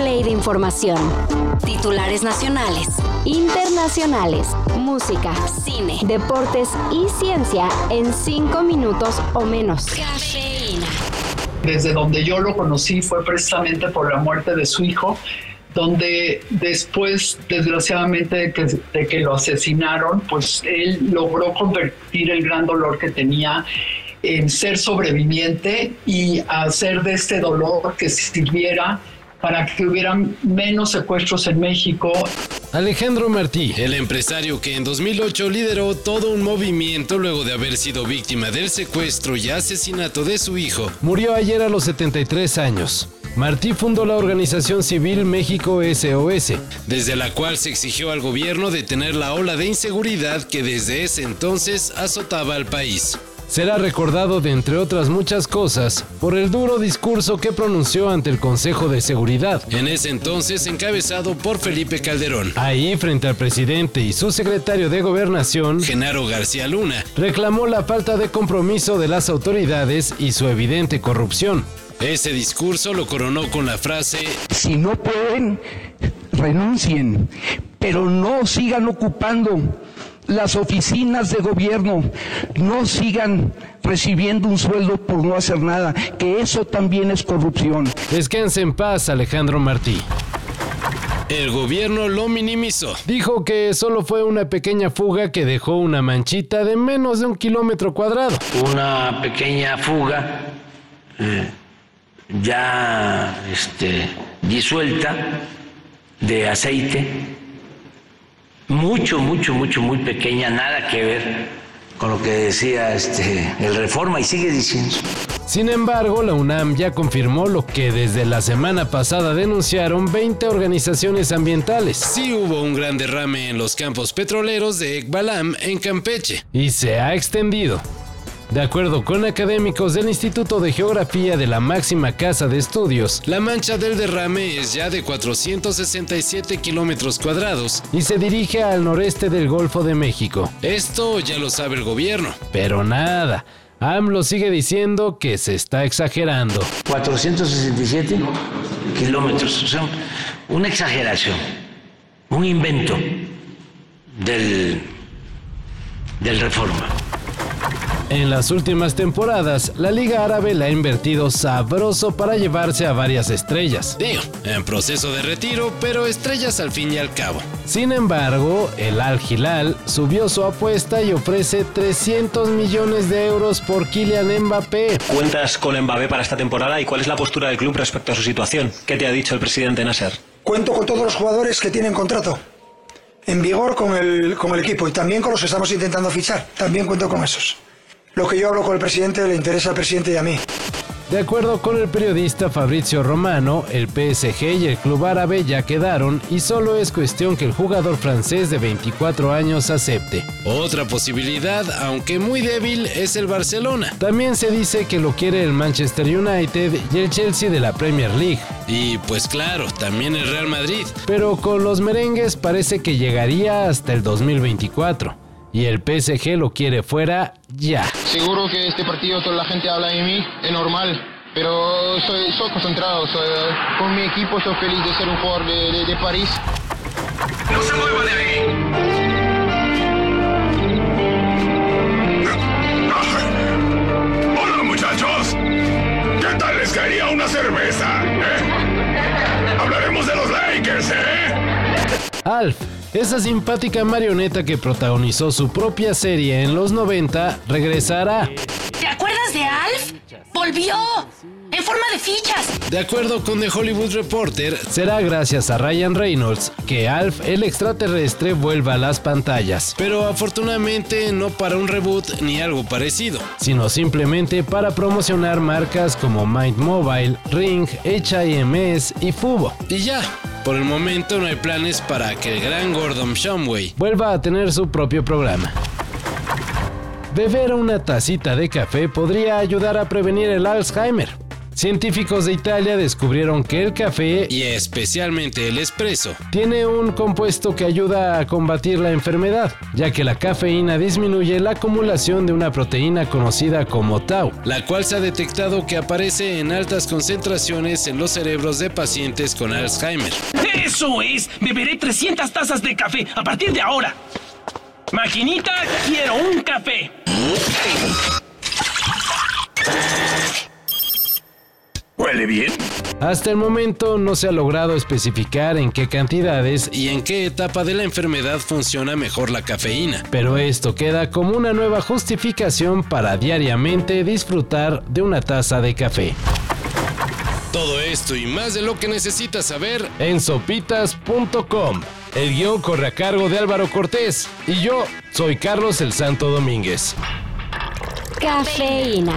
play de información. Titulares nacionales, internacionales, música, cine, deportes y ciencia en cinco minutos o menos. Cafeína. Desde donde yo lo conocí fue precisamente por la muerte de su hijo donde después, desgraciadamente, de que, de que, lo asesinaron, pues él logró convertir el gran dolor que tenía en ser sobreviviente y hacer de este dolor que sirviera para que hubieran menos secuestros en México. Alejandro Martí, el empresario que en 2008 lideró todo un movimiento luego de haber sido víctima del secuestro y asesinato de su hijo, murió ayer a los 73 años. Martí fundó la organización civil México SOS, desde la cual se exigió al gobierno detener la ola de inseguridad que desde ese entonces azotaba al país será recordado de entre otras muchas cosas por el duro discurso que pronunció ante el Consejo de Seguridad, en ese entonces encabezado por Felipe Calderón. Ahí, frente al presidente y su secretario de Gobernación, Genaro García Luna, reclamó la falta de compromiso de las autoridades y su evidente corrupción. Ese discurso lo coronó con la frase, si no pueden, renuncien, pero no sigan ocupando las oficinas de gobierno no sigan recibiendo un sueldo por no hacer nada, que eso también es corrupción. Descanse en paz, Alejandro Martí. El gobierno lo minimizó. Dijo que solo fue una pequeña fuga que dejó una manchita de menos de un kilómetro cuadrado. Una pequeña fuga eh, ya este, disuelta de aceite mucho, mucho, mucho, muy pequeña, nada que ver con lo que decía este, el Reforma y sigue diciendo. Sin embargo, la UNAM ya confirmó lo que desde la semana pasada denunciaron 20 organizaciones ambientales. Sí hubo un gran derrame en los campos petroleros de Ekbalam en Campeche y se ha extendido. De acuerdo con académicos del Instituto de Geografía de la máxima casa de estudios, la mancha del derrame es ya de 467 kilómetros cuadrados y se dirige al noreste del Golfo de México. Esto ya lo sabe el gobierno, pero nada. AMLO sigue diciendo que se está exagerando. 467 kilómetros, o sea, una exageración, un invento del, del reforma. En las últimas temporadas, la Liga Árabe le ha invertido sabroso para llevarse a varias estrellas. Digo, en proceso de retiro, pero estrellas al fin y al cabo. Sin embargo, el Al Hilal subió su apuesta y ofrece 300 millones de euros por Kylian Mbappé. ¿Cuentas con Mbappé para esta temporada y cuál es la postura del club respecto a su situación? ¿Qué te ha dicho el presidente Nasser? Cuento con todos los jugadores que tienen contrato en vigor con el, con el equipo y también con los que estamos intentando fichar. También cuento con esos. Lo que yo hablo con el presidente le interesa al presidente y a mí. De acuerdo con el periodista Fabrizio Romano, el PSG y el club árabe ya quedaron y solo es cuestión que el jugador francés de 24 años acepte. Otra posibilidad, aunque muy débil, es el Barcelona. También se dice que lo quiere el Manchester United y el Chelsea de la Premier League. Y pues claro, también el Real Madrid. Pero con los merengues parece que llegaría hasta el 2024 y el PSG lo quiere fuera ya. Seguro que este partido toda la gente habla de mí, es normal, pero soy, soy concentrado, soy, con mi equipo soy feliz de ser un jugador de, de, París. No se mueva de ahí. Alf esa simpática marioneta que protagonizó su propia serie en los 90 regresará. ¿Te acuerdas de Alf? ¡Volvió! ¡En forma de fichas! De acuerdo con The Hollywood Reporter, será gracias a Ryan Reynolds que Alf el extraterrestre vuelva a las pantallas. Pero afortunadamente no para un reboot ni algo parecido, sino simplemente para promocionar marcas como Mind Mobile, Ring, HIMS y Fubo. Y ya, por el momento no hay planes para que el gran Gordon Shumway vuelva a tener su propio programa. Beber una tacita de café podría ayudar a prevenir el Alzheimer. Científicos de Italia descubrieron que el café, y especialmente el espresso, tiene un compuesto que ayuda a combatir la enfermedad, ya que la cafeína disminuye la acumulación de una proteína conocida como tau, la cual se ha detectado que aparece en altas concentraciones en los cerebros de pacientes con Alzheimer. ¡Eso es! Beberé 300 tazas de café a partir de ahora. Maquinita, quiero un café. Bien? Hasta el momento no se ha logrado especificar en qué cantidades y en qué etapa de la enfermedad funciona mejor la cafeína, pero esto queda como una nueva justificación para diariamente disfrutar de una taza de café. Todo esto y más de lo que necesitas saber en sopitas.com. El guion corre a cargo de Álvaro Cortés y yo soy Carlos el Santo Domínguez. Cafeína.